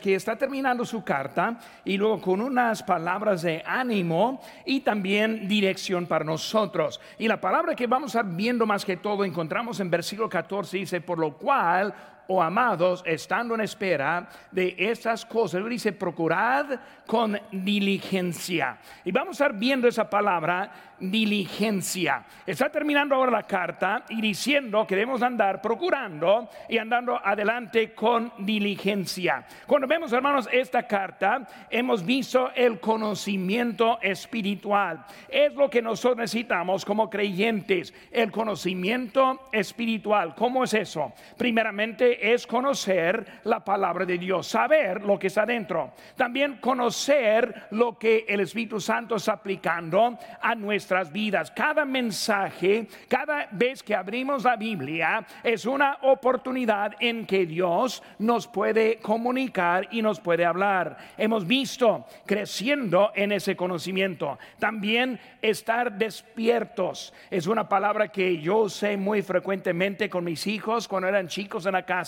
que está terminando su carta y luego con unas palabras de ánimo y también dirección para nosotros. Y la palabra que vamos a viendo más que todo encontramos en versículo 14, dice, por lo cual oh amados, estando en espera de estas cosas, dice, procurad con diligencia. Y vamos a estar viendo esa palabra, diligencia. Está terminando ahora la carta y diciendo que debemos andar procurando y andando adelante con diligencia. Cuando vemos, hermanos, esta carta, hemos visto el conocimiento espiritual. Es lo que nosotros necesitamos como creyentes, el conocimiento espiritual. ¿Cómo es eso? Primeramente, es conocer la palabra de Dios, saber lo que está dentro. También conocer lo que el Espíritu Santo está aplicando a nuestras vidas. Cada mensaje, cada vez que abrimos la Biblia, es una oportunidad en que Dios nos puede comunicar y nos puede hablar. Hemos visto creciendo en ese conocimiento. También estar despiertos. Es una palabra que yo usé muy frecuentemente con mis hijos cuando eran chicos en la casa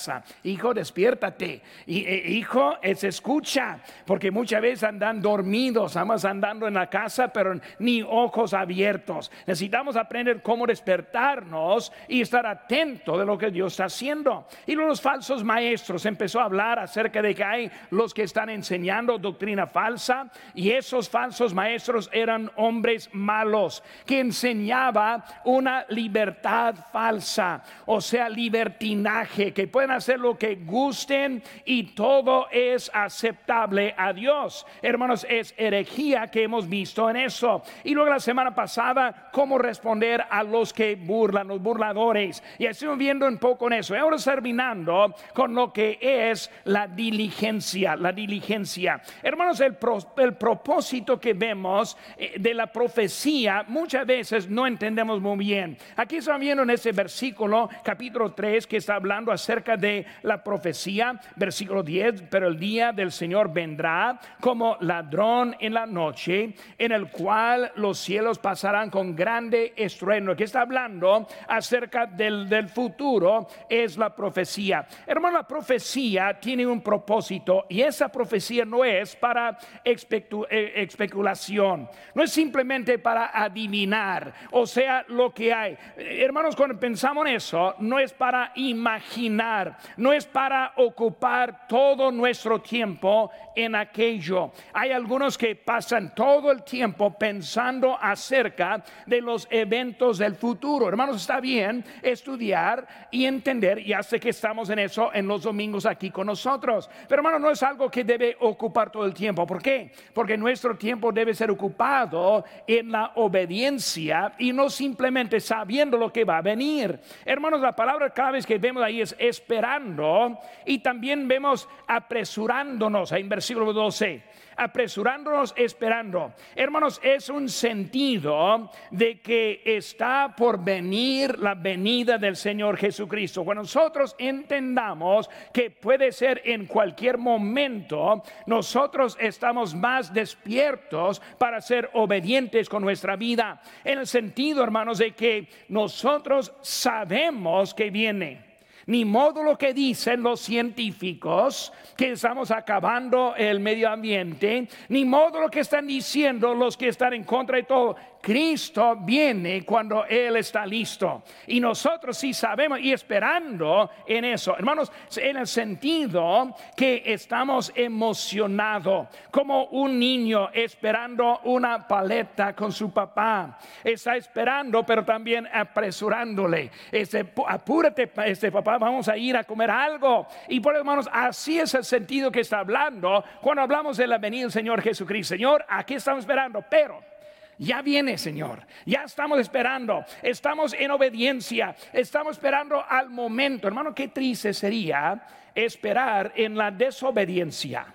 Hijo, despiértate. Eh, hijo, es escucha, porque muchas veces andan dormidos, estamos andando en la casa, pero ni ojos abiertos. Necesitamos aprender cómo despertarnos y estar atento de lo que Dios está haciendo. Y los falsos maestros empezó a hablar acerca de que hay los que están enseñando doctrina falsa y esos falsos maestros eran hombres malos que enseñaba una libertad falsa, o sea, libertinaje que hacer lo que gusten y todo es aceptable a Dios. Hermanos, es herejía que hemos visto en eso. Y luego la semana pasada, cómo responder a los que burlan, los burladores. Y estamos viendo un poco en eso. Ahora terminando con lo que es la diligencia, la diligencia. Hermanos, el, el propósito que vemos eh, de la profecía muchas veces no entendemos muy bien. Aquí estamos viendo en ese versículo, capítulo 3, que está hablando acerca de la profecía, versículo 10, pero el día del Señor vendrá como ladrón en la noche, en el cual los cielos pasarán con grande estruendo. Que está hablando acerca del, del futuro es la profecía. Hermano, la profecía tiene un propósito y esa profecía no es para eh, especulación, no es simplemente para adivinar, o sea, lo que hay. Hermanos, cuando pensamos en eso, no es para imaginar, no es para ocupar todo nuestro tiempo en aquello. Hay algunos que pasan todo el tiempo pensando acerca de los eventos del futuro. Hermanos, está bien estudiar y entender, ya sé que estamos en eso en los domingos aquí con nosotros, pero hermano, no es algo que debe ocupar todo el tiempo. ¿Por qué? Porque nuestro tiempo debe ser ocupado en la obediencia y no simplemente sabiendo lo que va a venir. Hermanos, la palabra cada vez que vemos ahí es esperando y también vemos apresurándonos, en versículo 12, apresurándonos esperando. Hermanos, es un sentido de que está por venir la venida del Señor Jesucristo. Cuando nosotros entendamos que puede ser en cualquier momento, nosotros estamos más despiertos para ser obedientes con nuestra vida. En el sentido, hermanos, de que nosotros sabemos que viene. Ni modo lo que dicen los científicos que estamos acabando el medio ambiente, ni modo lo que están diciendo los que están en contra de todo. Cristo viene cuando Él está listo. Y nosotros sí sabemos y esperando en eso. Hermanos, en el sentido que estamos emocionados, como un niño esperando una paleta con su papá. Está esperando, pero también apresurándole. Este, apúrate, este papá, vamos a ir a comer algo. Y por hermanos, así es el sentido que está hablando cuando hablamos de la venida del Señor Jesucristo. Señor, aquí estamos esperando, pero ya viene, Señor. Ya estamos esperando. Estamos en obediencia. Estamos esperando al momento. Hermano, qué triste sería esperar en la desobediencia.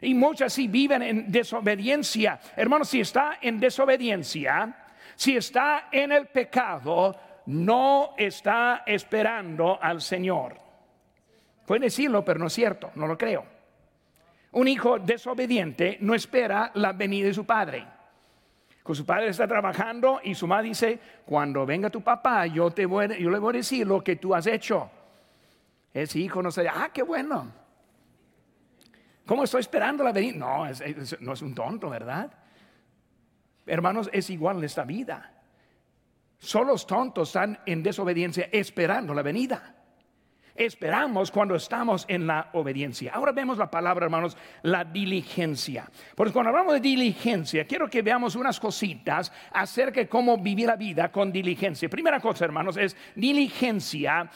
Y muchas sí viven en desobediencia. Hermano, si está en desobediencia, si está en el pecado, no está esperando al Señor. Pueden decirlo, pero no es cierto, no lo creo. Un hijo desobediente no espera la venida de su padre. Con su padre está trabajando y su madre dice, cuando venga tu papá, yo, te voy, yo le voy a decir lo que tú has hecho. Ese hijo no se ah, qué bueno. ¿Cómo estoy esperando la venida? No, no es un tonto, ¿verdad? Hermanos, es igual en esta vida. Solo los tontos están en desobediencia esperando la venida. Esperamos cuando estamos en la obediencia. Ahora vemos la palabra, hermanos, la diligencia. Porque cuando hablamos de diligencia, quiero que veamos unas cositas acerca de cómo vivir la vida con diligencia. Primera cosa, hermanos, es diligencia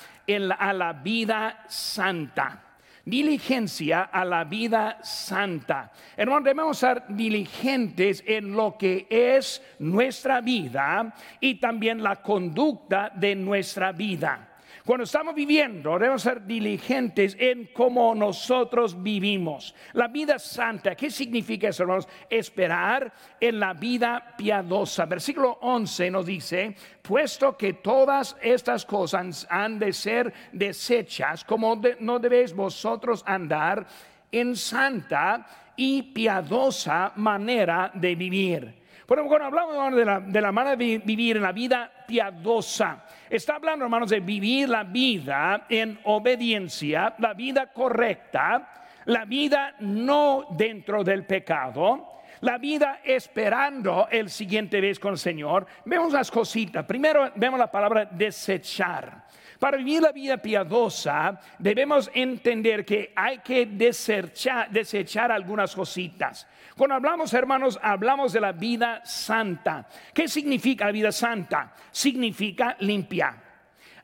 a la vida santa diligencia a la vida santa. Hermanos, debemos ser diligentes en lo que es nuestra vida y también la conducta de nuestra vida. Cuando estamos viviendo, debemos ser diligentes en cómo nosotros vivimos. La vida santa, ¿qué significa eso? Esperar en la vida piadosa. Versículo 11 nos dice, puesto que todas estas cosas han de ser desechas, como no debéis vosotros andar en santa y piadosa manera de vivir. Bueno, cuando hablamos de la, de la manera de vivir en la vida piadosa, Está hablando, hermanos, de vivir la vida en obediencia, la vida correcta, la vida no dentro del pecado, la vida esperando el siguiente vez con el Señor. Vemos las cositas. Primero vemos la palabra desechar. Para vivir la vida piadosa debemos entender que hay que desechar, algunas cositas. Cuando hablamos, hermanos, hablamos de la vida santa. ¿Qué significa la vida santa? Significa limpia,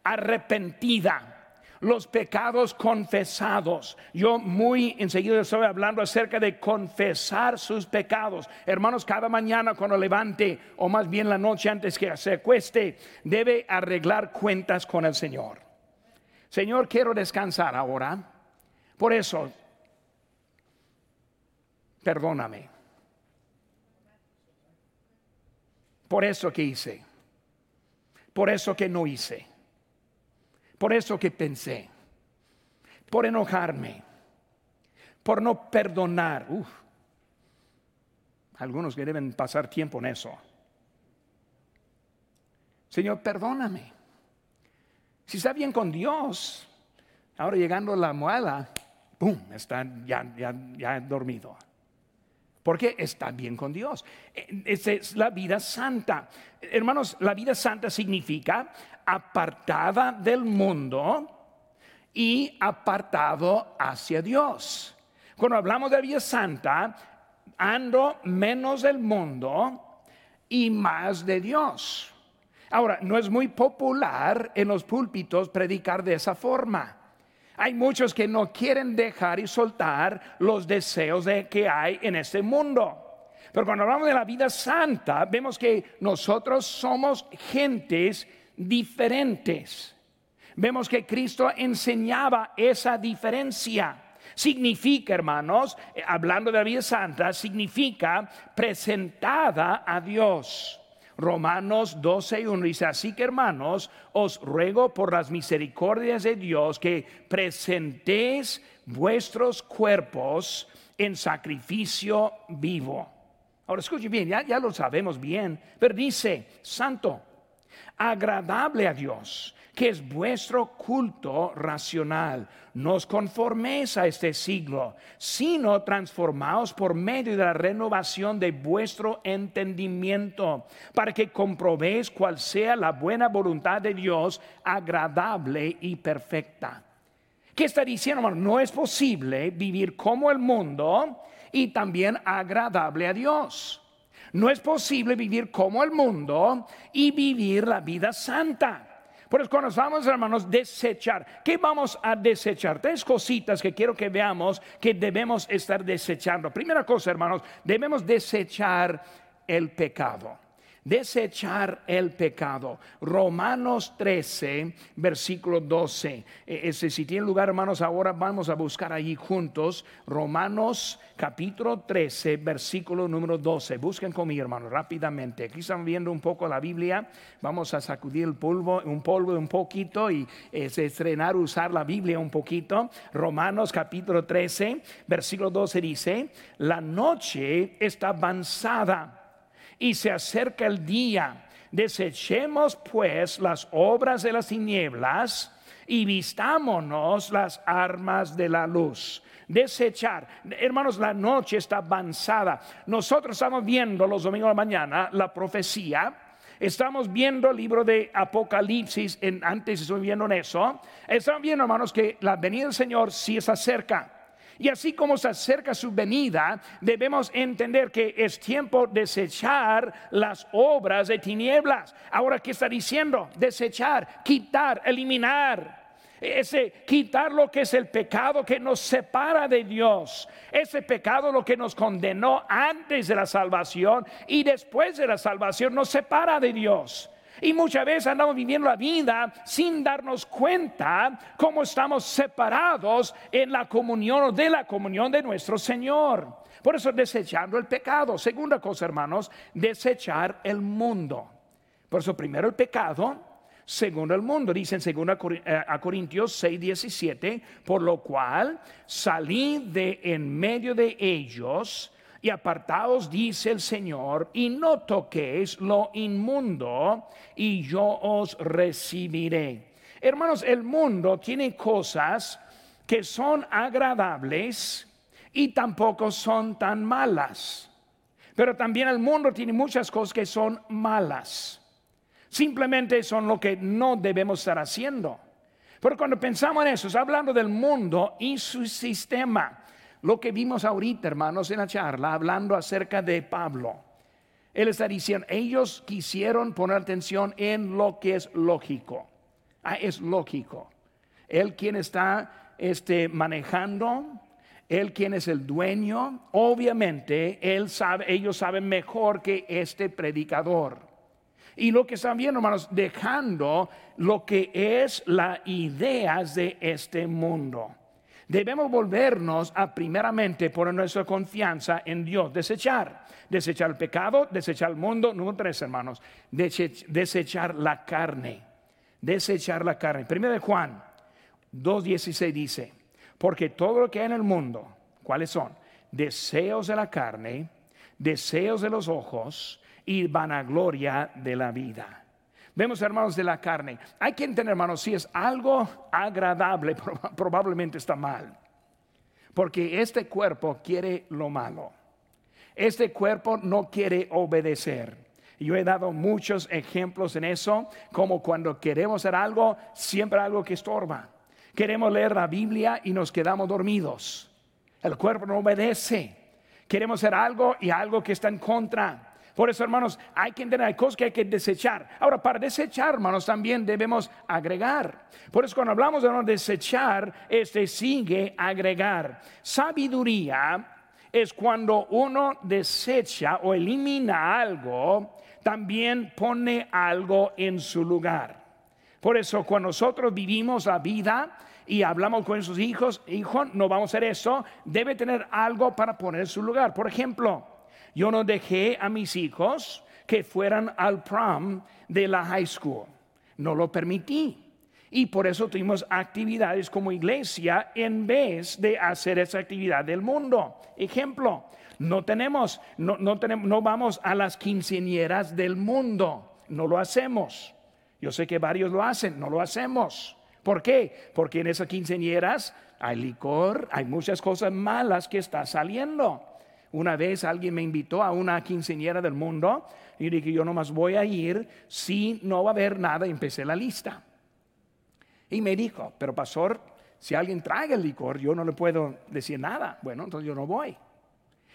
arrepentida los pecados confesados. Yo muy enseguida estoy hablando acerca de confesar sus pecados. Hermanos, cada mañana cuando levante, o más bien la noche antes que se acueste, debe arreglar cuentas con el Señor. Señor, quiero descansar ahora. Por eso, perdóname. Por eso que hice. Por eso que no hice. Por eso que pensé. Por enojarme. Por no perdonar. Algunos que deben pasar tiempo en eso. Señor, perdóname. Si está bien con Dios, ahora llegando a la muela, ¡pum! Está ya, ya, ya dormido porque está bien con Dios. E, esa es la vida santa. Hermanos, la vida santa significa apartada del mundo y apartado hacia Dios. Cuando hablamos de vida santa, ando menos del mundo y más de Dios. Ahora, no es muy popular en los púlpitos predicar de esa forma. Hay muchos que no quieren dejar y soltar los deseos de que hay en este mundo. Pero cuando hablamos de la vida santa, vemos que nosotros somos gentes diferentes. Vemos que Cristo enseñaba esa diferencia. Significa, hermanos, eh, hablando de la vida santa, significa presentada a Dios. Romanos 12 y 1 dice, así que hermanos, os ruego por las misericordias de Dios que presentéis vuestros cuerpos en sacrificio vivo. Ahora escuche bien, ya, ya lo sabemos bien, pero dice, santo, agradable a Dios que es vuestro culto racional. No os conforméis a este siglo, sino transformaos por medio de la renovación de vuestro entendimiento, para que comprobéis cuál sea la buena voluntad de Dios, agradable y perfecta. ¿Qué está diciendo, hermano? No es posible vivir como el mundo y también agradable a Dios. No es posible vivir como el mundo y vivir la vida santa. Por eso cuando vamos, hermanos, desechar, ¿qué vamos a desechar? Tres cositas que quiero que veamos que debemos estar desechando. Primera cosa, hermanos, debemos desechar el pecado desechar el pecado. Romanos 13, versículo 12. E, si tiene lugar, hermanos, ahora vamos a buscar allí juntos. Romanos capítulo 13, versículo número 12. Busquen conmigo, hermanos, rápidamente. Aquí están viendo un poco la Biblia. Vamos a sacudir el polvo, un polvo un poquito y estrenar, usar la Biblia un poquito. Romanos capítulo 13, versículo 12 dice, la noche está avanzada y se acerca el día. Desechemos pues las obras de las tinieblas y vistámonos las armas de la luz. Desechar. Hermanos, la noche está avanzada. Nosotros estamos viendo los domingos de la mañana la profecía. Estamos viendo el libro de Apocalipsis, en, antes estoy viendo en eso. Estamos viendo, hermanos, que la venida del Señor sí está cerca. Y así como se acerca su venida, debemos entender que es tiempo de desechar las obras de tinieblas. Ahora, ¿qué está diciendo? Desechar, quitar, eliminar. Ese quitar lo que es el pecado que nos separa de Dios. Ese pecado lo que nos condenó antes de la salvación y después de la salvación nos separa de Dios. Y muchas veces andamos viviendo la vida sin darnos cuenta cómo estamos separados en la comunión o de la comunión de nuestro Señor. Por eso desechando el pecado. Segunda cosa, hermanos, desechar el mundo. Por eso primero el pecado, segundo el mundo. Dice en 2 eh, Corintios 6, 17, por lo cual salí de en medio de ellos y apartaos, dice el Señor, y no toquéis lo inmundo, y yo os recibiré. Hermanos, el mundo tiene cosas que son agradables y tampoco son tan malas. Pero también el mundo tiene muchas cosas que son malas. Simplemente son lo que no debemos estar haciendo. Pero cuando pensamos en eso, es hablando del mundo y su sistema. Lo que vimos ahorita, hermanos, en la charla, hablando acerca de Pablo. Él está diciendo, ellos quisieron poner atención en lo que es lógico. Ah, es lógico. Él quien está este, manejando, él quien es el dueño, obviamente él sabe, ellos saben mejor que este predicador. Y lo que están viendo, hermanos, dejando lo que es las ideas de este mundo. Debemos volvernos a primeramente poner nuestra confianza en Dios, desechar, desechar el pecado, desechar el mundo. Número tres, hermanos, desechar la carne, desechar la carne. Primero de Juan 2.16 dice, porque todo lo que hay en el mundo, ¿cuáles son? Deseos de la carne, deseos de los ojos y vanagloria de la vida. Vemos, hermanos, de la carne. Hay que entender, hermanos, si es algo agradable, probablemente está mal. Porque este cuerpo quiere lo malo. Este cuerpo no quiere obedecer. Yo he dado muchos ejemplos en eso, como cuando queremos hacer algo, siempre algo que estorba. Queremos leer la Biblia y nos quedamos dormidos. El cuerpo no obedece. Queremos hacer algo y algo que está en contra. Por eso, hermanos, hay que entender, cosas que hay que desechar. Ahora, para desechar, hermanos, también debemos agregar. Por eso, cuando hablamos de desechar, este sigue agregar. Sabiduría es cuando uno desecha o elimina algo, también pone algo en su lugar. Por eso, cuando nosotros vivimos la vida, y hablamos con sus hijos, hijo, no vamos a hacer eso, debe tener algo para poner en su lugar. Por ejemplo, yo no dejé a mis hijos que fueran al prom de la high school. No lo permití. Y por eso tuvimos actividades como iglesia en vez de hacer esa actividad del mundo. Ejemplo, no tenemos, no, no, tenemos, no vamos a las quinceañeras del mundo. No lo hacemos. Yo sé que varios lo hacen, no lo hacemos. ¿Por qué? Porque en esas quinceañeras hay licor, hay muchas cosas malas que están saliendo. Una vez alguien me invitó a una quinceañera del mundo y dije, yo nomás voy a ir si no va a haber nada. Empecé la lista. Y me dijo, pero pastor, si alguien trae el licor, yo no le puedo decir nada. Bueno, entonces yo no voy.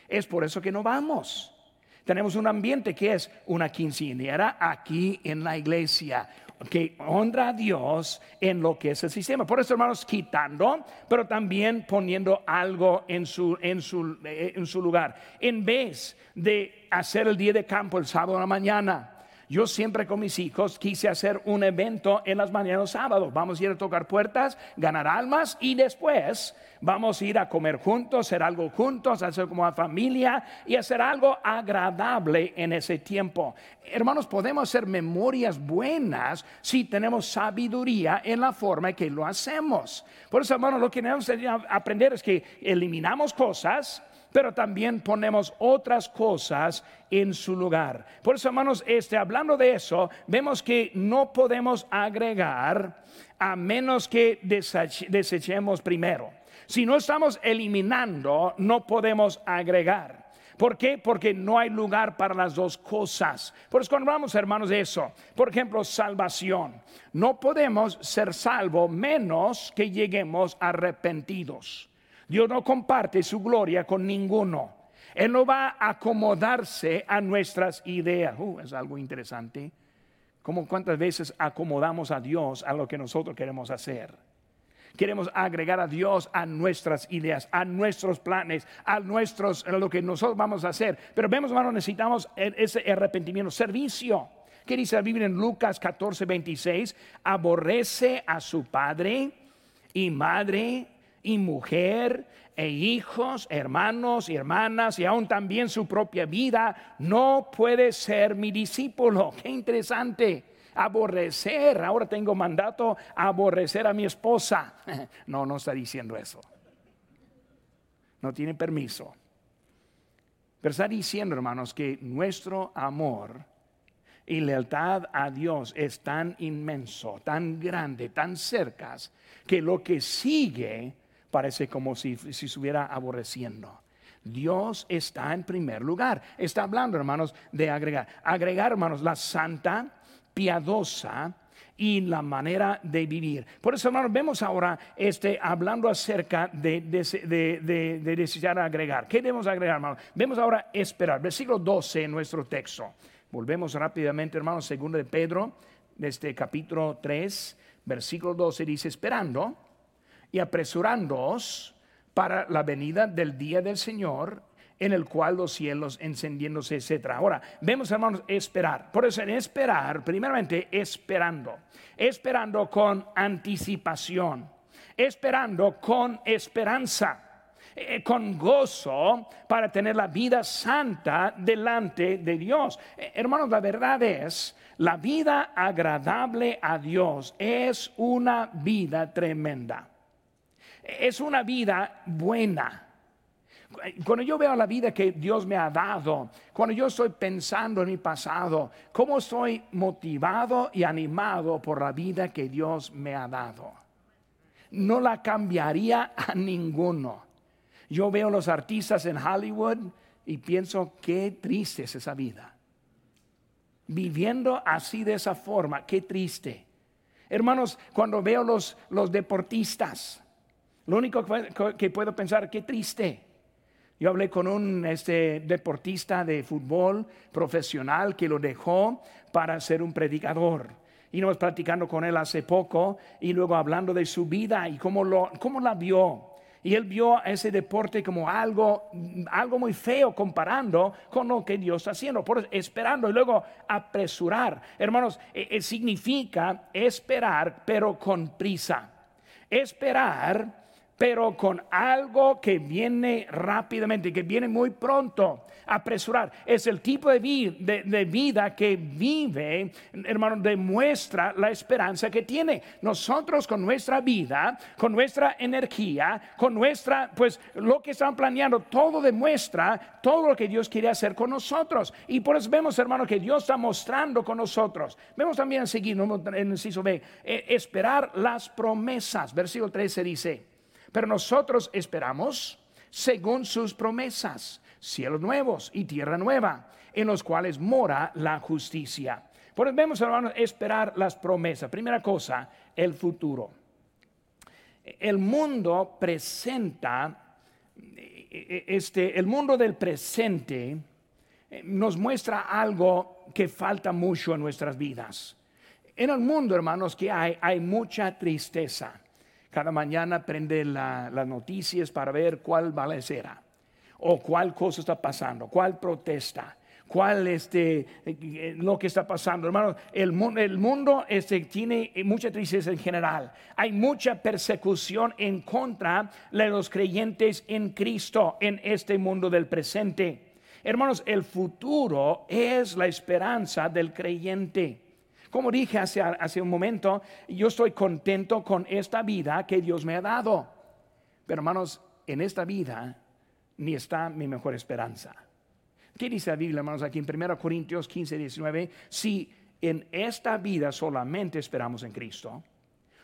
Es por eso que no vamos. Tenemos un ambiente que es una quinceañera aquí en la iglesia, que honra a Dios en lo que es el sistema. Por eso, hermanos, quitando, pero también poniendo algo en su, en su, eh, en su lugar. En vez de hacer el día de campo el sábado a la mañana, yo siempre con mis hijos quise hacer un evento en las mañanas sábados. Vamos a ir a tocar puertas, ganar almas y después vamos a ir a comer juntos, hacer algo juntos, hacer como una familia y hacer algo agradable en ese tiempo. Hermanos, podemos hacer memorias buenas si tenemos sabiduría en la forma en que lo hacemos. Por eso, hermanos, lo que debemos aprender es que eliminamos cosas pero también ponemos otras cosas en su lugar. Por eso, hermanos, este, hablando de eso, vemos que no podemos agregar a menos que desechemos primero. Si no estamos eliminando, no podemos agregar. ¿Por qué? Porque no hay lugar para las dos cosas. Por eso cuando hablamos, hermanos, de eso, por ejemplo, salvación. No podemos ser salvos menos que lleguemos arrepentidos. Dios no comparte su gloria con ninguno. Él no va a acomodarse a nuestras ideas. Uh, es algo interesante. Como cuántas veces acomodamos a Dios a lo que nosotros queremos hacer. Queremos agregar a Dios a nuestras ideas, a nuestros planes, a nuestros lo que nosotros vamos a hacer. Pero vemos, hermano, necesitamos e, ese arrepentimiento, servicio. ¿Qué dice la Biblia en Lucas 14, 26? Aborrece a su padre y madre y mujer e hijos, hermanos y hermanas y aún también su propia vida, no puede ser mi discípulo. Qué interesante. Aborrecer, ahora tengo mandato aborrecer a mi esposa. No, no está diciendo eso. No tiene permiso. Pero está diciendo, hermanos, que nuestro amor y lealtad a Dios es tan inmenso, tan grande, tan cerca, que lo que sigue parece como si, si estuviera aborreciendo. Dios está en primer lugar. Está hablando, hermanos, de agregar. Agregar, hermanos, la santa, piadosa y la manera de vivir. Por eso, hermanos, vemos ahora este, hablando acerca de, de, de, desear agregar. ¿Qué debemos agregar, hermanos? Vemos ahora esperar. Versículo 12 en nuestro texto. Volvemos rápidamente, hermanos, segundo de Pedro, de este capítulo 3, versículo 12 dice, esperando y apresurándoos para la venida del día del Señor, en el cual los cielos encendiéndose, etc. Ahora, vemos hermanos, esperar. Por eso en esperar, primeramente esperando, esperando con anticipación, esperando con esperanza. Eh, con gozo para tener la vida santa delante de Dios. Eh, hermanos, la verdad es, la vida agradable a Dios es una vida tremenda es una vida buena. Cuando yo veo la vida que Dios me ha dado, cuando yo estoy pensando en mi pasado, cómo estoy motivado y animado por la vida que Dios me ha dado, no la cambiaría a ninguno. Yo veo los artistas en Hollywood y pienso, qué triste es esa vida. Viviendo así de esa forma, qué triste. Hermanos, cuando veo los, los deportistas, lo único que puedo pensar, qué triste. Yo hablé con un este, deportista de fútbol profesional que lo dejó para ser un predicador. Y nos platicando con él hace poco y luego hablando de su vida y cómo, lo, cómo la vio. Y él vio ese deporte como algo, algo muy feo comparando con lo que Dios está haciendo. Esperando y luego apresurar. Hermanos, e, e, significa esperar, pero con prisa. Esperar pero con algo que viene rápidamente, que viene muy pronto, apresurar. Es el tipo de, vida que vive, hermano, demuestra la esperanza que tiene. Nosotros con nuestra vida, con nuestra energía, con nuestra, pues lo que están planeando, todo demuestra todo lo que Dios quiere hacer con nosotros. Y por eso vemos, hermano, que Dios está mostrando con nosotros. Vemos también seguir en el inciso B, eh, esperar las promesas. Versículo 13 dice, pero nosotros esperamos según sus promesas, cielos nuevos y tierra nueva, en los cuales mora la justicia. Por eso vemos, hermanos, esperar las promesas. Primera cosa, el futuro. El mundo presenta, este, el mundo del presente eh, nos muestra algo que falta mucho en nuestras vidas. En el mundo, hermanos, que hay, hay mucha tristeza cada mañana prende las noticias para ver cuál balacera o cuál cosa está pasando, cuál protesta, cuál este, eh, lo que está pasando. Hermano, el, el mundo este, tiene mucha tristeza en general. Hay mucha persecución en contra de los creyentes en Cristo en este mundo del presente. Hermanos, el futuro es la esperanza del creyente. Como dije hace, hace un momento, yo estoy contento con esta vida que Dios me ha dado. Pero hermanos, en esta vida ni está mi mejor esperanza. ¿Qué dice la Biblia, hermanos, aquí en 1 Corintios 15, 19? Si en esta vida solamente esperamos en Cristo,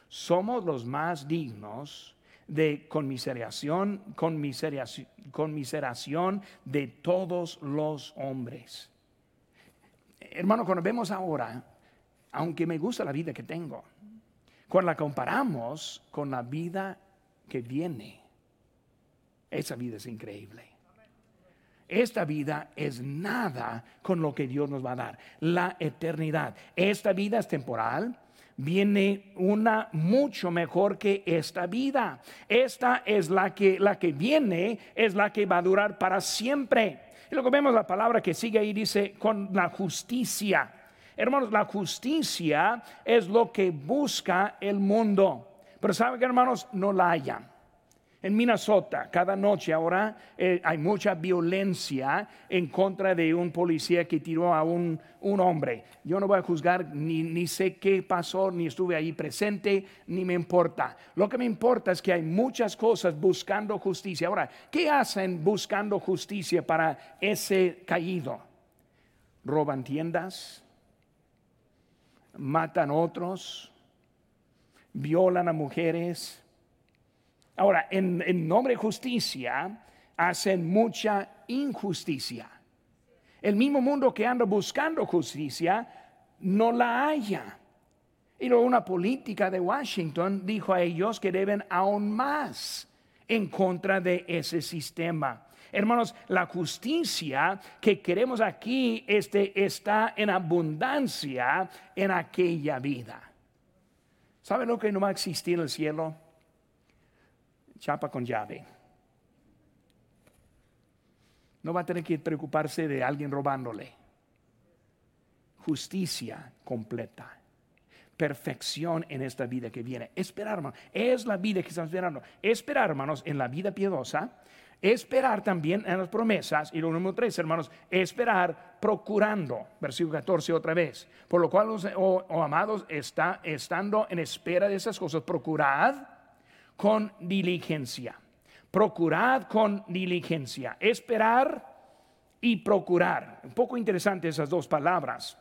somos los más dignos de conmiseración, conmiseración, conmiseración de todos los hombres. Hermano, cuando vemos ahora, aunque me gusta la vida que tengo, cuando la comparamos con la vida que viene, esa vida es increíble. Esta vida es nada con lo que Dios nos va a dar. La eternidad. Esta vida es temporal. Viene una mucho mejor que esta vida. Esta es la que, la que viene, es la que va a durar para siempre. Y luego vemos la palabra que sigue ahí, dice, con la justicia. Hermanos, la justicia es lo que busca el mundo. Pero ¿saben que hermanos? No la hayan. En Minnesota, cada noche ahora eh, hay mucha violencia en contra de un policía que tiró a un, hombre. Yo no voy a juzgar, ni, ni, sé qué pasó, ni estuve ahí presente, ni me importa. Lo que me importa es que hay muchas cosas buscando justicia. Ahora, ¿qué hacen buscando justicia para ese caído? Roban tiendas, matan otros, violan a mujeres Ahora, en, nombre de justicia, hacen mucha injusticia. El mismo mundo que anda buscando justicia, no la haya. Y luego una política de Washington dijo a ellos que deben aún más en contra de ese sistema. Hermanos, la justicia que queremos aquí este, está en abundancia en aquella vida. ¿Saben lo que no va a existir en el cielo? chapa con llave. No va a tener que preocuparse de alguien robándole. Justicia completa. Perfección en esta vida que viene. Esperar, hermanos. Es la vida que estamos esperando. Esperar, hermanos, en la vida piadosa. Esperar también en las promesas. Y lo número tres, hermanos, esperar procurando. Versículo 14 otra vez. Por lo cual, oh, oh, amados, está estando en espera de esas cosas. Procurad con diligencia. Procurad con diligencia. Esperar y procurar. Un poco interesante esas dos palabras.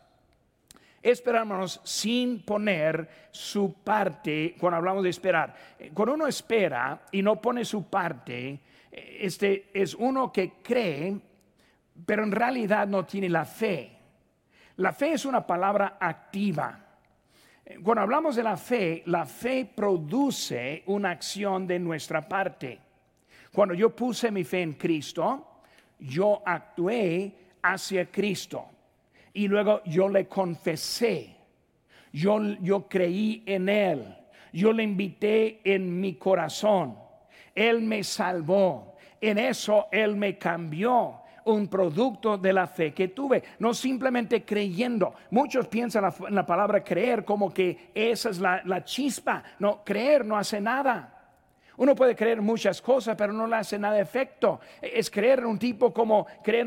Esperamos sin poner su parte cuando hablamos de esperar. Cuando uno espera y no pone su parte, este es uno que cree, pero en realidad no tiene la fe. La fe es una palabra activa. Cuando hablamos de la fe, la fe produce una acción de nuestra parte. Cuando yo puse mi fe en Cristo, yo actué hacia Cristo y luego yo le confesé. Yo, yo creí en Él. Yo le invité en mi corazón. Él me salvó. En eso Él me cambió un producto de la fe que tuve, no simplemente creyendo. Muchos piensan en la palabra creer como que esa es la, chispa. No, creer no hace nada. Uno puede creer muchas cosas, pero no le hace nada de efecto. Es creer en un tipo como creer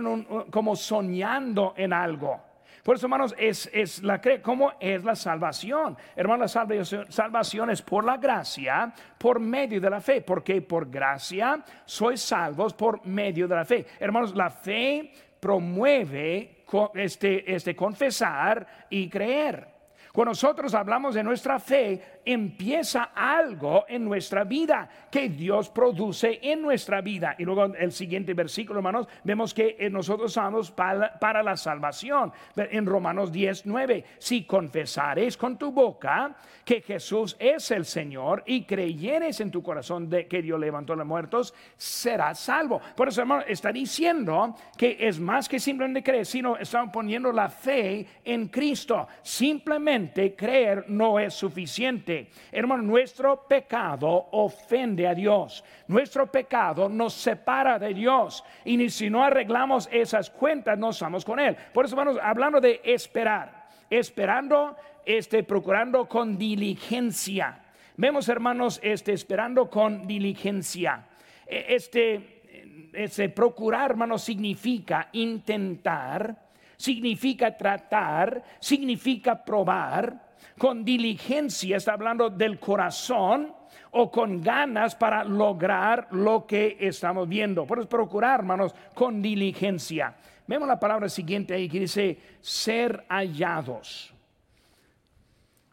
como soñando en algo. Por eso, hermanos, es, es la ¿cómo es la salvación? Hermanos, la salvación, salvación es por la gracia, por medio de la fe. Porque por gracia sois salvos por medio de la fe. Hermanos, la fe promueve este, este confesar y creer. Cuando nosotros hablamos de nuestra fe, empieza algo en nuestra vida que Dios produce en nuestra vida. Y luego el siguiente versículo, hermanos, vemos que nosotros somos para, la salvación. En Romanos 10, 9, si confesares con tu boca que Jesús es el Señor y creyeres en tu corazón que Dios levantó a los muertos, serás salvo. Por eso, hermano, está diciendo que es más que simplemente creer, sino estamos poniendo la fe en Cristo. Simplemente creer no es suficiente Hermano, nuestro pecado ofende a Dios. Nuestro pecado nos separa de Dios. Y ni si no arreglamos esas cuentas, no estamos con Él. Por eso, vamos hablando de esperar. Esperando, este, procurando con diligencia. Vemos, hermanos, este, esperando con diligencia. E, este, este procurar, hermanos, significa intentar, significa tratar, significa probar con diligencia, está hablando del corazón o con ganas para lograr lo que estamos viendo. Por eso procurar, hermanos, con diligencia. Vemos la palabra siguiente ahí que dice ser hallados.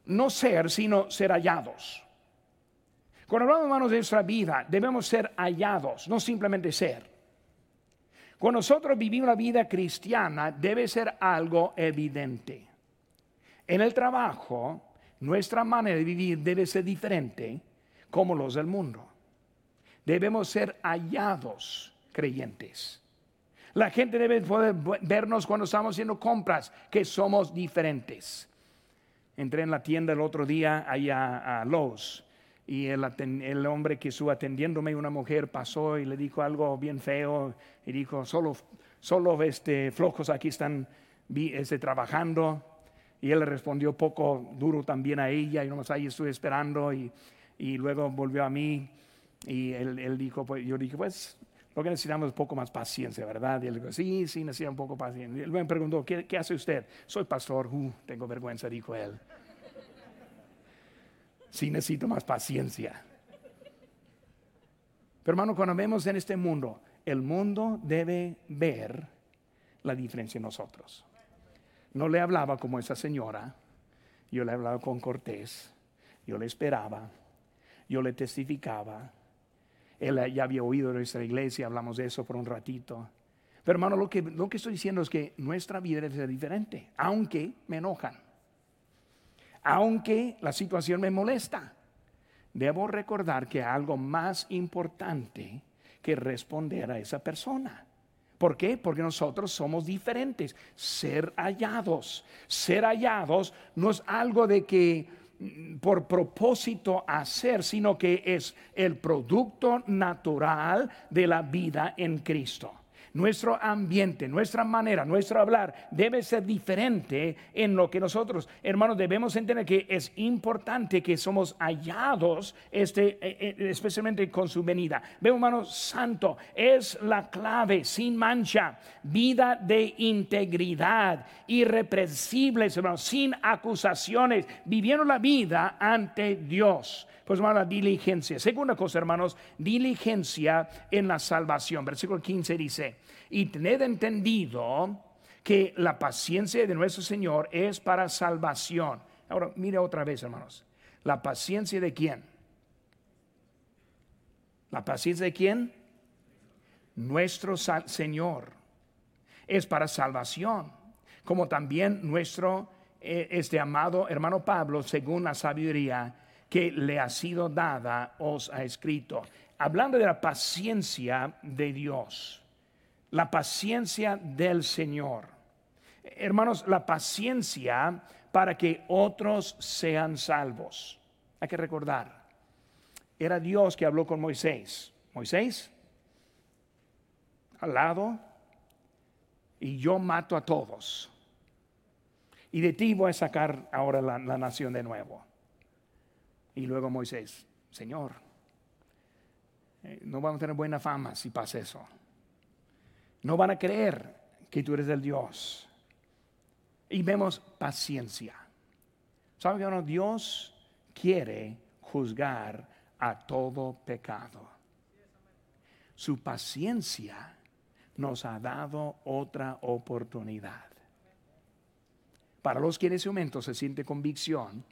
No ser, sino ser hallados. Cuando hablamos, hermanos, de nuestra vida, debemos ser hallados, no simplemente ser. Cuando nosotros vivimos la vida cristiana, debe ser algo evidente. En el trabajo, nuestra manera de vivir debe ser diferente como los del mundo. Debemos ser hallados creyentes. La gente debe poder vernos cuando estamos haciendo compras, que somos diferentes. Entré en la tienda el otro día allá a Lowe's y el, hombre que estuvo atendiéndome, una mujer, pasó y le dijo algo bien feo y dijo, solo, solo este, flojos aquí están este, trabajando. Y él respondió poco duro también a ella y nomás ahí estuve esperando y, y luego volvió a mí y él, él, dijo, pues, yo dije, pues lo que necesitamos es un poco más paciencia, ¿verdad? Y él dijo, sí, sí, necesita un poco paciencia. Y él me preguntó, ¿qué, qué hace usted? Soy pastor, uh, tengo vergüenza, dijo él sí necesito más paciencia. Pero hermano, cuando vemos en este mundo, el mundo debe ver la diferencia en nosotros. No le hablaba como esa señora, yo le hablaba con cortés, yo le esperaba, yo le testificaba. Él ya había oído de nuestra iglesia, hablamos de eso por un ratito. Pero hermano, lo que, lo que estoy diciendo es que nuestra vida ser diferente, aunque me enojan aunque la situación me molesta. Debo recordar que hay algo más importante que responder a esa persona. ¿Por qué? Porque nosotros somos diferentes. Ser hallados. Ser hallados no es algo de que mm, por propósito hacer, sino que es el producto natural de la vida en Cristo nuestro ambiente, nuestra manera, nuestro hablar debe ser diferente en lo que nosotros, hermanos, debemos entender que es importante que somos hallados, este, eh, eh, especialmente con su venida. Veo, hermano, santo es la clave, sin mancha, vida de integridad, irrepresibles, hermanos, sin acusaciones, viviendo la vida ante Dios. Pues hermano, la diligencia. Segunda cosa, hermanos, diligencia en la salvación. Versículo 15 dice, y tened entendido que la paciencia de nuestro Señor es para salvación. Ahora, mire otra vez, hermanos. ¿La paciencia de quién? ¿La paciencia de quién? Nuestro Señor. Es para salvación. Como también nuestro, eh, este amado hermano Pablo, según la sabiduría que le ha sido dada, os ha escrito. Hablando de la paciencia de Dios la paciencia del Señor. Hermanos, la paciencia para que otros sean salvos. Hay que recordar, era Dios que habló con Moisés. Moisés, al lado, y yo mato a todos. Y de ti voy a sacar ahora la, nación de nuevo. Y luego Moisés, Señor, eh, no vamos a tener buena fama si pasa eso. No van a creer que tú eres el Dios. Y vemos paciencia. ¿Saben que Dios quiere juzgar a todo pecado? Su paciencia nos ha dado otra oportunidad. Para los que en ese momento se siente convicción,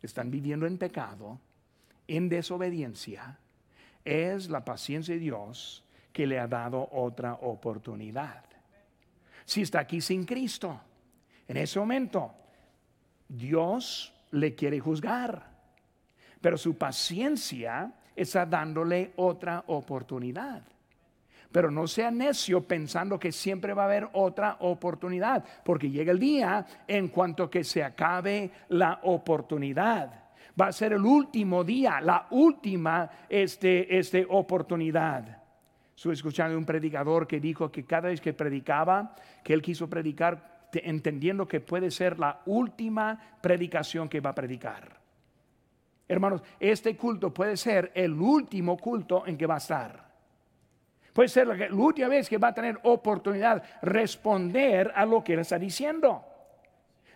están viviendo en pecado, en desobediencia, es la paciencia de Dios que le ha dado otra oportunidad. Si está aquí sin Cristo, en ese momento, Dios le quiere juzgar, pero su paciencia está dándole otra oportunidad. Pero no sea necio pensando que siempre va a haber otra oportunidad, porque llega el día en cuanto que se acabe la oportunidad. Va a ser el último día, la última este, este oportunidad. Estuve escuchando un predicador que dijo que cada vez que predicaba, que él quiso predicar entendiendo que puede ser la última predicación que va a predicar. Hermanos, este culto puede ser el último culto en que va a estar. Puede ser la, última vez que va a tener oportunidad responder a lo que él está diciendo.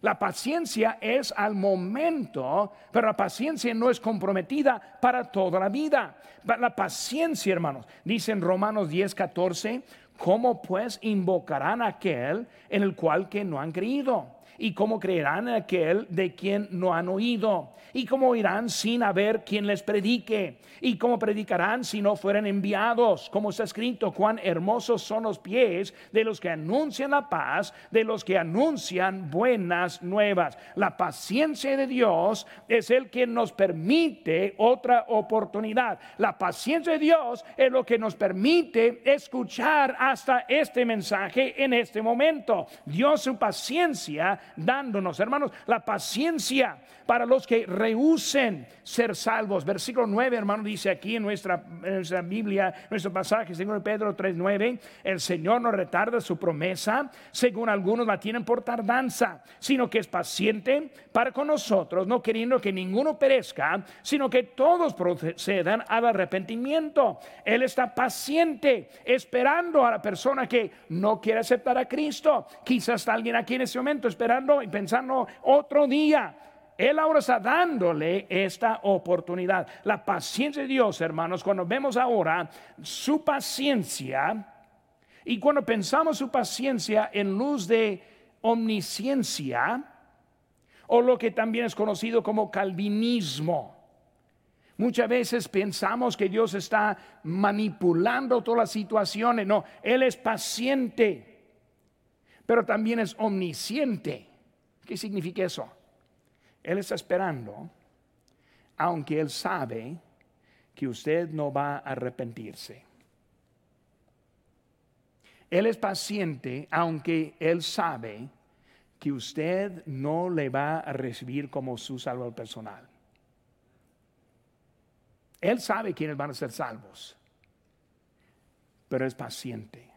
La paciencia es al momento, pero la paciencia no es comprometida para toda la vida. La paciencia, hermanos, dice en Romanos 10, 14, ¿cómo pues invocarán aquel en el cual que no han creído? ¿Y cómo creerán aquel de quien no han oído? ¿Y cómo irán sin haber quien les predique? ¿Y cómo predicarán si no fueran enviados? Como está escrito, cuán hermosos son los pies de los que anuncian la paz, de los que anuncian buenas nuevas. La paciencia de Dios es el que nos permite otra oportunidad. La paciencia de Dios es lo que nos permite escuchar hasta este mensaje en este momento. Dios su paciencia dándonos, hermanos, la paciencia para los que rehúsen ser salvos. Versículo 9, hermano, dice aquí en nuestra, nuestra Biblia, nuestro pasaje, según Pedro 3:9, el Señor no retarda su promesa, según algunos la tienen por tardanza, sino que es paciente para con nosotros, no queriendo que ninguno perezca, sino que todos procedan al arrepentimiento. Él está paciente, esperando a la persona que no quiere aceptar a Cristo. Quizás está alguien aquí en este momento esperando y pensando otro día. Él ahora está dándole esta oportunidad. La paciencia de Dios, hermanos, cuando vemos ahora su paciencia y cuando pensamos su paciencia en luz de omnisciencia, o lo que también es conocido como calvinismo. Muchas veces pensamos que Dios está manipulando todas las situaciones. No, Él es paciente, pero también es omnisciente. ¿Qué significa eso? Él está esperando, aunque Él sabe que usted no va a arrepentirse. Él es paciente, aunque Él sabe que usted no le va a recibir como su salvador personal. Él sabe quiénes van a ser salvos, pero es paciente.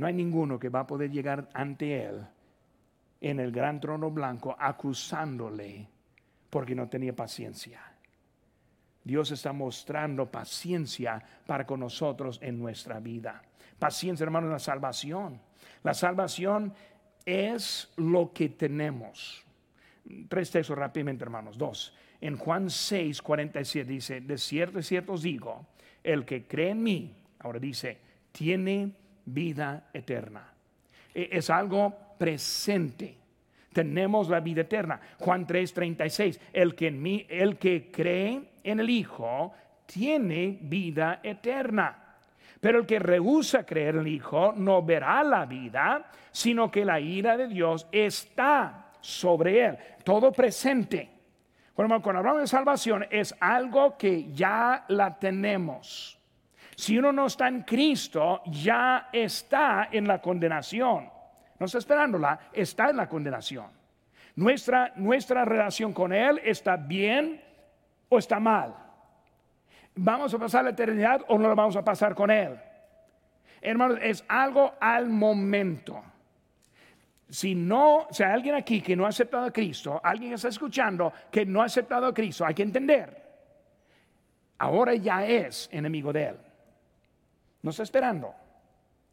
No hay ninguno que va a poder llegar ante Él en el gran trono blanco acusándole porque no tenía paciencia. Dios está mostrando paciencia para con nosotros en nuestra vida. Paciencia, hermano, en la salvación. La salvación es lo que tenemos. Tres textos rápidamente, hermanos. Dos. En Juan 6, 47 dice, de cierto, de cierto os digo, el que cree en mí, ahora dice, tiene vida eterna. E, es algo presente. Tenemos la vida eterna. Juan 3:36, el que en mí, el que cree en el Hijo tiene vida eterna. Pero el que rehúsa creer en el Hijo no verá la vida, sino que la ira de Dios está sobre él, todo presente. Cuando hablamos de salvación es algo que ya la tenemos. Si uno no está en Cristo, ya está en la condenación no está esperándola, está en la condenación. Nuestra, nuestra relación con Él está bien o está mal. ¿Vamos a pasar la eternidad o no la vamos a pasar con Él? Hermanos, es algo al momento. Si no, si hay alguien aquí que no ha aceptado a Cristo, alguien que está escuchando que no ha aceptado a Cristo, hay que entender. Ahora ya es enemigo de Él. No está esperando,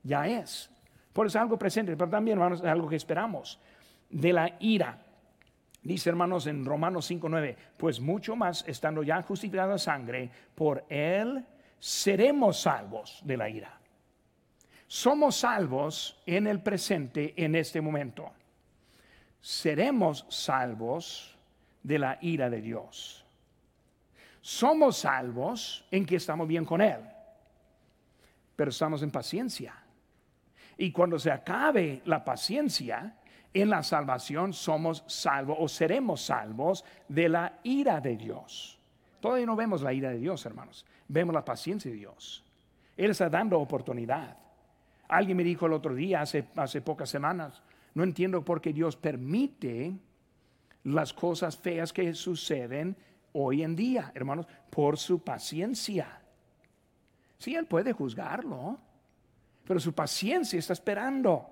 ya es. Por eso es algo presente, pero también, hermanos, es algo que esperamos. De la ira. Dice, hermanos, en Romanos 5:9, pues mucho más estando ya justificada sangre, por él seremos salvos de la ira. Somos salvos en el presente, en este momento. Seremos salvos de la ira de Dios. Somos salvos en que estamos bien con Él, pero estamos en paciencia y cuando se acabe la paciencia, en la salvación somos salvos o seremos salvos de la ira de Dios. Todavía no vemos la ira de Dios, hermanos. Vemos la paciencia de Dios. Él está dando oportunidad. Alguien me dijo el otro día, hace, hace pocas semanas, no entiendo por qué Dios permite las cosas feas que suceden hoy en día, hermanos, por su paciencia. Sí, Él puede juzgarlo pero su paciencia está esperando.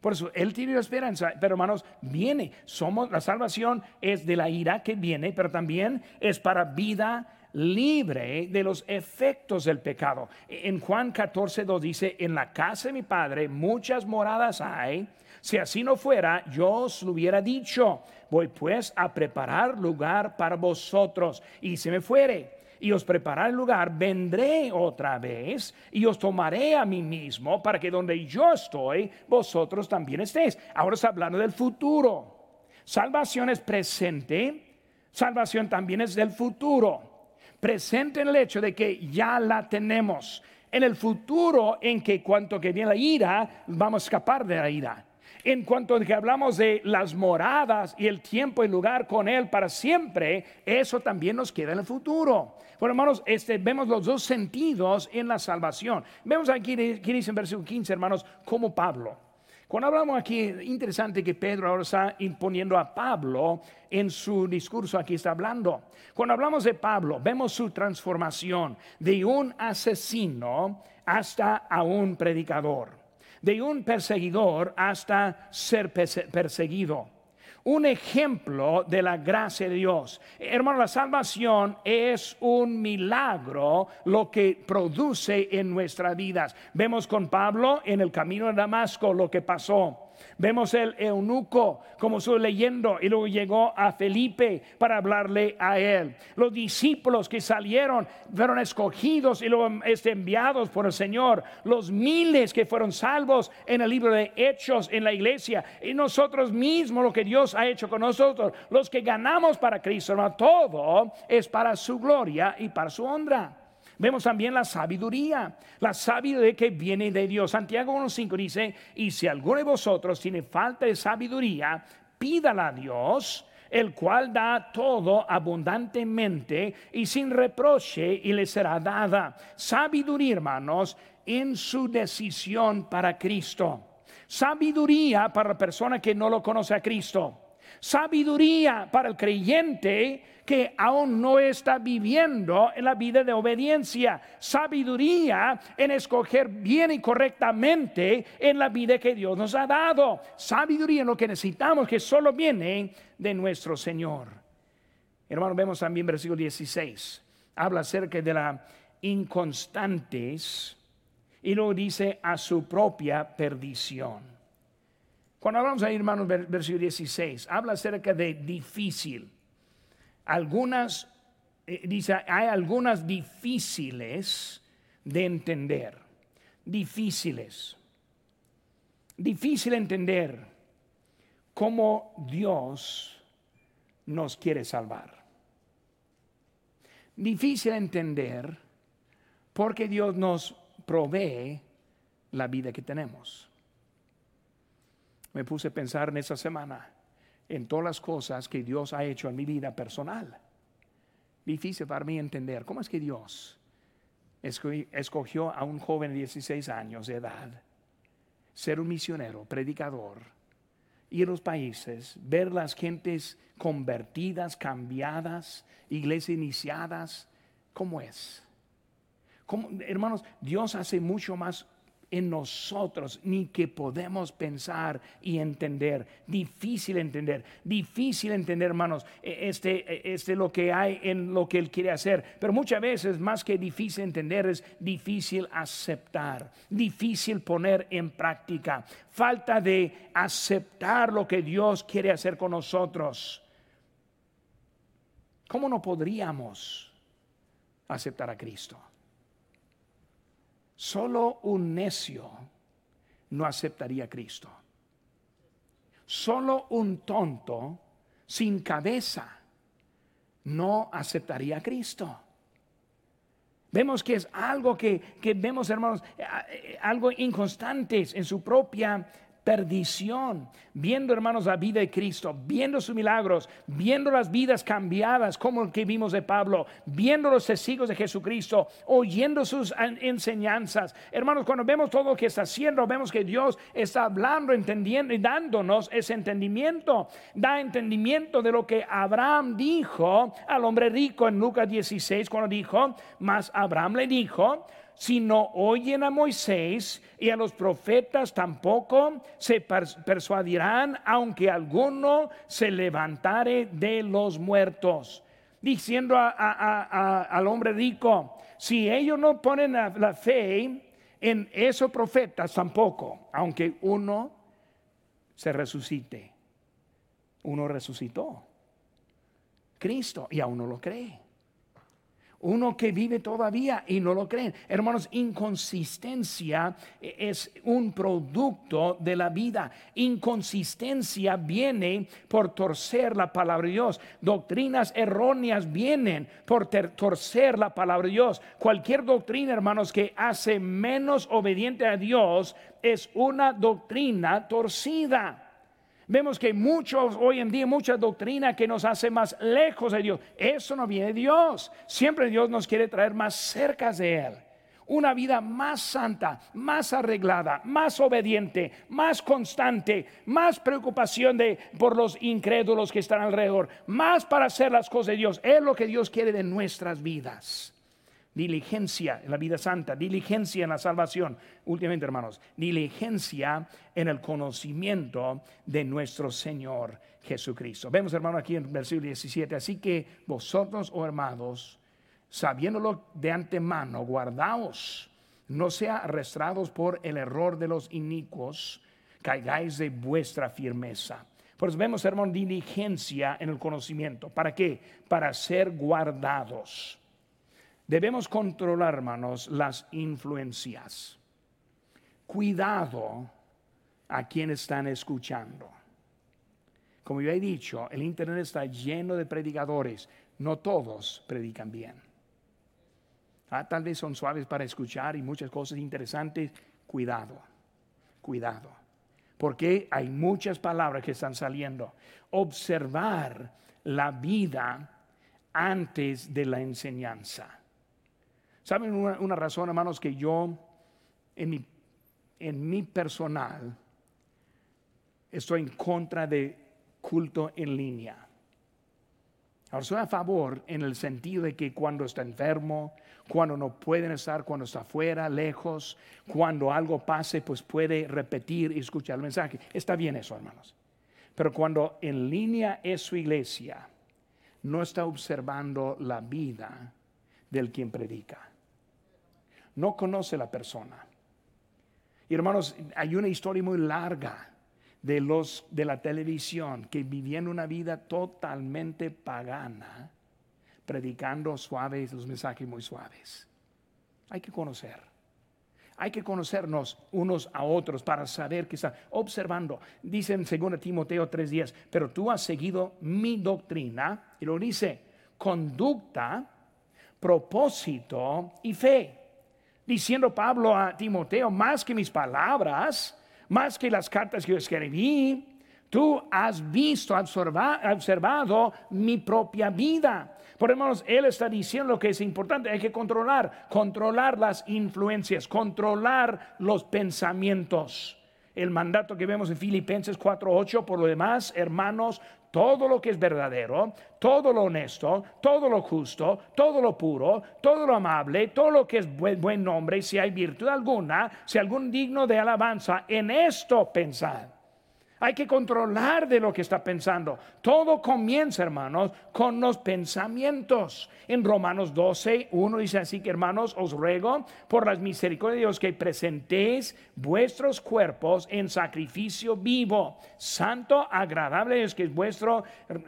Por eso Él tiene la esperanza, pero hermanos, viene. Somos, la salvación es de la ira que viene, pero también es para vida libre de los efectos del pecado. En Juan 14, 2 dice, en la casa de mi padre muchas moradas hay. Si así no fuera, yo os lo hubiera dicho. Voy pues a preparar lugar para vosotros. Y si me fuere y os prepararé el lugar, vendré otra vez y os tomaré a mí mismo para que donde yo estoy, vosotros también estéis. Ahora está hablando del futuro. Salvación es presente, salvación también es del futuro. Presente en el hecho de que ya la tenemos. En el futuro en que cuanto que viene la ira, vamos a escapar de la ira en cuanto a que hablamos de las moradas y el tiempo y lugar con Él para siempre, eso también nos queda en el futuro. Bueno, hermanos, este, vemos los dos sentidos en la salvación. Vemos aquí, aquí dice en versículo 15, hermanos, como Pablo. Cuando hablamos aquí, interesante que Pedro ahora está imponiendo a Pablo en su discurso, aquí está hablando. Cuando hablamos de Pablo, vemos su transformación de un asesino hasta a un predicador de un perseguidor hasta ser perseguido. Un ejemplo de la gracia de Dios. Hermano, la salvación es un milagro lo que produce en nuestras vidas. Vemos con Pablo en el camino de Damasco lo que pasó. Vemos el eunuco como estoy leyendo y luego llegó a Felipe para hablarle a él. Los discípulos que salieron fueron escogidos y luego este, enviados por el Señor. Los miles que fueron salvos en el libro de Hechos en la iglesia. Y nosotros mismos lo que Dios ha hecho con nosotros. Los que ganamos para Cristo. Todo es para su gloria y para su honra. Vemos también la sabiduría, la sabiduría que viene de Dios. Santiago 1.5 dice, y si alguno de vosotros tiene falta de sabiduría, pídala a Dios, el cual da todo abundantemente y sin reproche y le será dada. Sabiduría, hermanos, en su decisión para Cristo. Sabiduría para la persona que no lo conoce a Cristo. Sabiduría para el creyente que aún no está viviendo en la vida de obediencia. Sabiduría en escoger bien y correctamente en la vida que Dios nos ha dado. Sabiduría en lo que necesitamos que solo viene de nuestro Señor. Hermano, vemos también versículo 16. Habla acerca de la inconstantes y luego dice a su propia perdición. Cuando hablamos ahí, hermanos, versículo 16, habla acerca de difícil. Algunas, eh, dice, hay algunas difíciles de entender. Difíciles. Difícil entender cómo Dios nos quiere salvar. Difícil entender porque Dios nos provee la vida que tenemos me puse a pensar en esa semana en todas las cosas que Dios ha hecho en mi vida personal. Difícil para mí entender cómo es que Dios escogió a un joven de 16 años de edad, ser un misionero, predicador, ir a los países, ver las gentes convertidas, cambiadas, iglesias iniciadas, ¿cómo es? hermanos, Dios hace mucho más en nosotros ni que podemos pensar y entender. Difícil entender, difícil entender, hermanos, e, este, e, este lo que hay en lo que Él quiere hacer. Pero muchas veces, más que difícil entender, es difícil aceptar, difícil poner en práctica. Falta de aceptar lo que Dios quiere hacer con nosotros. ¿Cómo no podríamos aceptar a Cristo? Solo un necio no aceptaría a Cristo. Solo un tonto sin cabeza no aceptaría a Cristo. Vemos que es algo que, que vemos, hermanos, eh, eh, algo inconstante en su propia perdición, viendo hermanos la vida de Cristo, viendo sus milagros, viendo las vidas cambiadas como el que vimos de Pablo, viendo los testigos de Jesucristo, oyendo sus enseñanzas. Hermanos, cuando vemos todo lo que está haciendo, vemos que Dios está hablando, entendiendo y dándonos ese entendimiento. Da entendimiento de lo que Abraham dijo al hombre rico en Lucas 16 cuando dijo, mas Abraham le dijo, si no oyen a Moisés y a los profetas tampoco se persuadirán, aunque alguno se levantare de los muertos. Diciendo al hombre rico, si ellos no ponen la fe en esos profetas tampoco, aunque uno se resucite. Uno resucitó. Cristo y aún no lo cree. Uno que vive todavía y no lo creen. Hermanos, inconsistencia es un producto de la vida. Inconsistencia viene por torcer la palabra de Dios. Doctrinas erróneas vienen por torcer la palabra de Dios. Cualquier doctrina, hermanos, que hace menos obediente a Dios es una doctrina torcida. Vemos que muchos hoy en día, mucha doctrina que nos hace más lejos de Dios. Eso no viene de Dios. Siempre Dios nos quiere traer más cerca de Él. Una vida más santa, más arreglada, más obediente, más constante, más preocupación de, por los incrédulos que están alrededor, más para hacer las cosas de Dios. Es lo que Dios quiere de nuestras vidas diligencia en la vida santa, diligencia en la salvación. Últimamente, hermanos, diligencia en el conocimiento de nuestro Señor Jesucristo. Vemos, hermano, aquí en versículo 17. Así que vosotros, oh hermanos, sabiéndolo de antemano, guardaos, no sea arrastrados por el error de los inicuos, caigáis de vuestra firmeza. Pues vemos, hermano, diligencia en el conocimiento. ¿Para qué? Para ser guardados. Debemos controlar, hermanos, las influencias. Cuidado a quienes están escuchando. Como yo he dicho, el Internet está lleno de predicadores. No todos predican bien. Ah, tal vez son suaves para escuchar y muchas cosas interesantes. Cuidado, cuidado. Porque hay muchas palabras que están saliendo. Observar la vida antes de la enseñanza. ¿Saben una, razón, hermanos, que yo en mi, en mi personal estoy en contra de culto en línea? Ahora, soy a favor en el sentido de que cuando está enfermo, cuando no pueden estar, cuando está fuera, lejos, cuando algo pase, pues puede repetir y escuchar el mensaje. Está bien eso, hermanos. Pero cuando en línea es su iglesia, no está observando la vida del quien predica no conoce la persona. Y hermanos, hay una historia muy larga de los de la televisión que vivían una vida totalmente pagana, predicando suaves, los mensajes muy suaves. Hay que conocer. Hay que conocernos unos a otros para saber que está observando. Dice en 2 Timoteo 3:10, pero tú has seguido mi doctrina, y lo dice, conducta, propósito y fe diciendo Pablo a Timoteo, más que mis palabras, más que las cartas que yo escribí, tú has visto, observado mi propia vida. Por hermanos, él está diciendo lo que es importante, hay que controlar, controlar las influencias, controlar los pensamientos. El mandato que vemos en Filipenses 4:8, por lo demás, hermanos, todo lo que es verdadero, todo lo honesto, todo lo justo, todo lo puro, todo lo amable, todo lo que es buen, buen nombre, si hay virtud alguna, si algún digno de alabanza, en esto pensad. Hay que controlar de lo que está pensando. Todo comienza, hermanos, con los pensamientos. En Romanos 12, 1 dice así que, hermanos, os ruego por las misericordias de Dios que presentéis vuestros cuerpos en sacrificio vivo, santo, agradable, es que es vuestro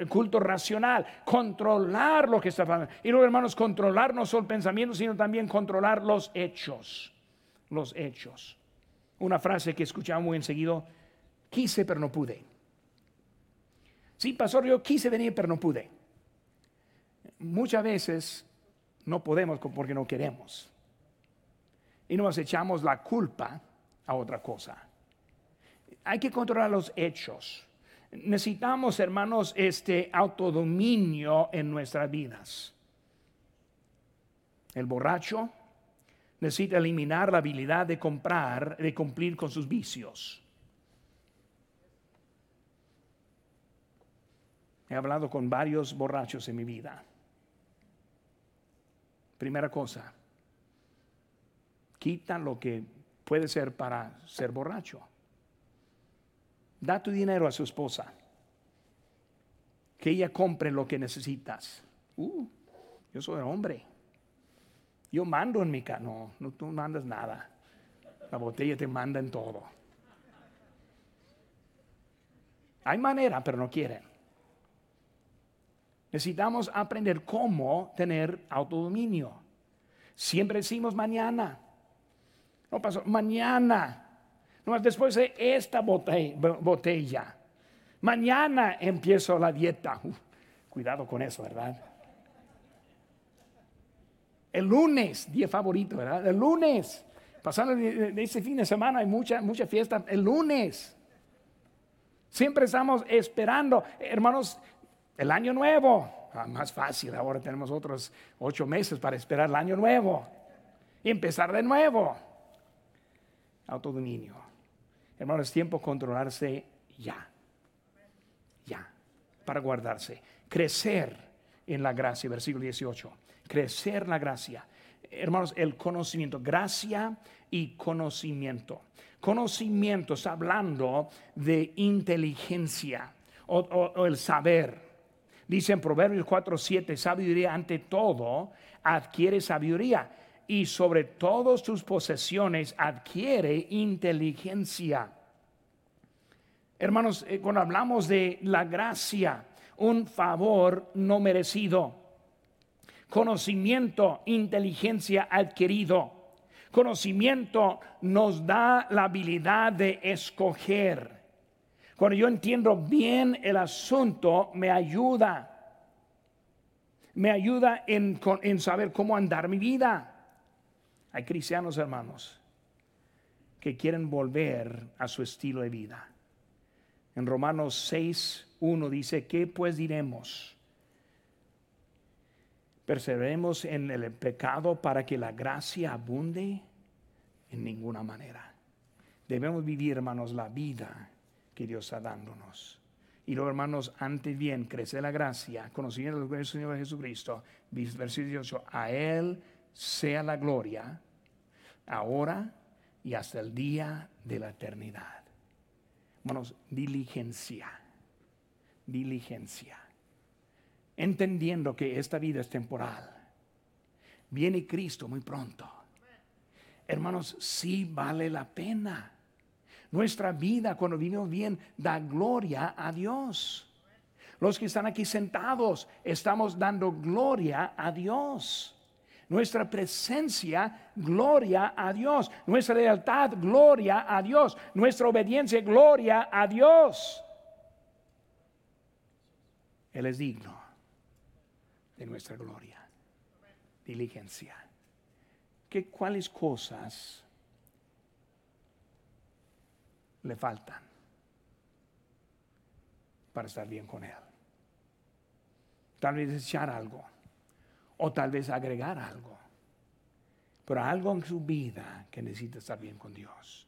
culto racional. Controlar lo que está pasando. Y luego, hermanos, controlar no solo pensamientos, sino también controlar los hechos. Los hechos. Una frase que escuchamos muy enseguida Quise, pero no pude. Sí, pastor, yo quise venir, pero no pude. Muchas veces no podemos porque no queremos. Y nos echamos la culpa a otra cosa. Hay que controlar los hechos. Necesitamos, hermanos, este autodominio en nuestras vidas. El borracho necesita eliminar la habilidad de comprar, de cumplir con sus vicios. He hablado con varios borrachos en mi vida. Primera cosa, quita lo que puede ser para ser borracho. Da tu dinero a su esposa. Que ella compre lo que necesitas. Uh, yo soy hombre. Yo mando en mi casa. No, no, tú mandas nada. La botella te manda en todo. Hay manera, pero no quieren. Necesitamos aprender cómo tener autodominio. Siempre decimos mañana. No pasó, mañana. No, después de esta botella. Mañana empiezo la dieta. cuidado con eso, ¿verdad? El lunes, día favorito, ¿verdad? El lunes. Pasando de ese fin de semana hay mucha, mucha fiesta. El lunes. Siempre estamos esperando, hermanos, el año nuevo. Ah, más fácil, ahora tenemos otros ocho meses para esperar el año nuevo y empezar de nuevo. Autodominio. Hermanos, es tiempo controlarse ya. Ya. Para guardarse. Crecer en la gracia, versículo 18. Crecer la gracia. Hermanos, el conocimiento. Gracia y conocimiento. Conocimiento está hablando de inteligencia o, el saber. Dice en Proverbios 4, 7, sabiduría ante todo adquiere sabiduría y sobre todas tus posesiones adquiere inteligencia. Hermanos, eh, cuando hablamos de la gracia, un favor no merecido, conocimiento, inteligencia adquirido Conocimiento nos da la habilidad de escoger. Cuando yo entiendo bien el asunto, me ayuda. Me ayuda en, saber cómo andar mi vida. Hay cristianos, hermanos, que quieren volver a su estilo de vida. En Romanos 6, 1 dice, ¿qué pues diremos? perseveremos en el pecado para que la gracia abunde? En ninguna manera. Debemos vivir, hermanos, la vida que Dios está dándonos. Y luego, hermanos, antes bien, crece la gracia, conociendo el Señor Jesucristo. Versículo 18, a Él sea la gloria, ahora y hasta el día de la eternidad. Hermanos, diligencia, diligencia entendiendo que esta vida es temporal. Viene Cristo muy pronto. Hermanos, sí vale la pena. Nuestra vida cuando vivimos bien da gloria a Dios. Los que están aquí sentados estamos dando gloria a Dios. Nuestra presencia, gloria a Dios. Nuestra lealtad, gloria a Dios. Nuestra obediencia, gloria a Dios. Él es digno de nuestra gloria. Diligencia. ¿Qué, ¿Cuáles cosas le faltan para estar bien con Él? Tal vez echar algo o tal vez agregar algo, pero algo en su vida que necesita estar bien con Dios.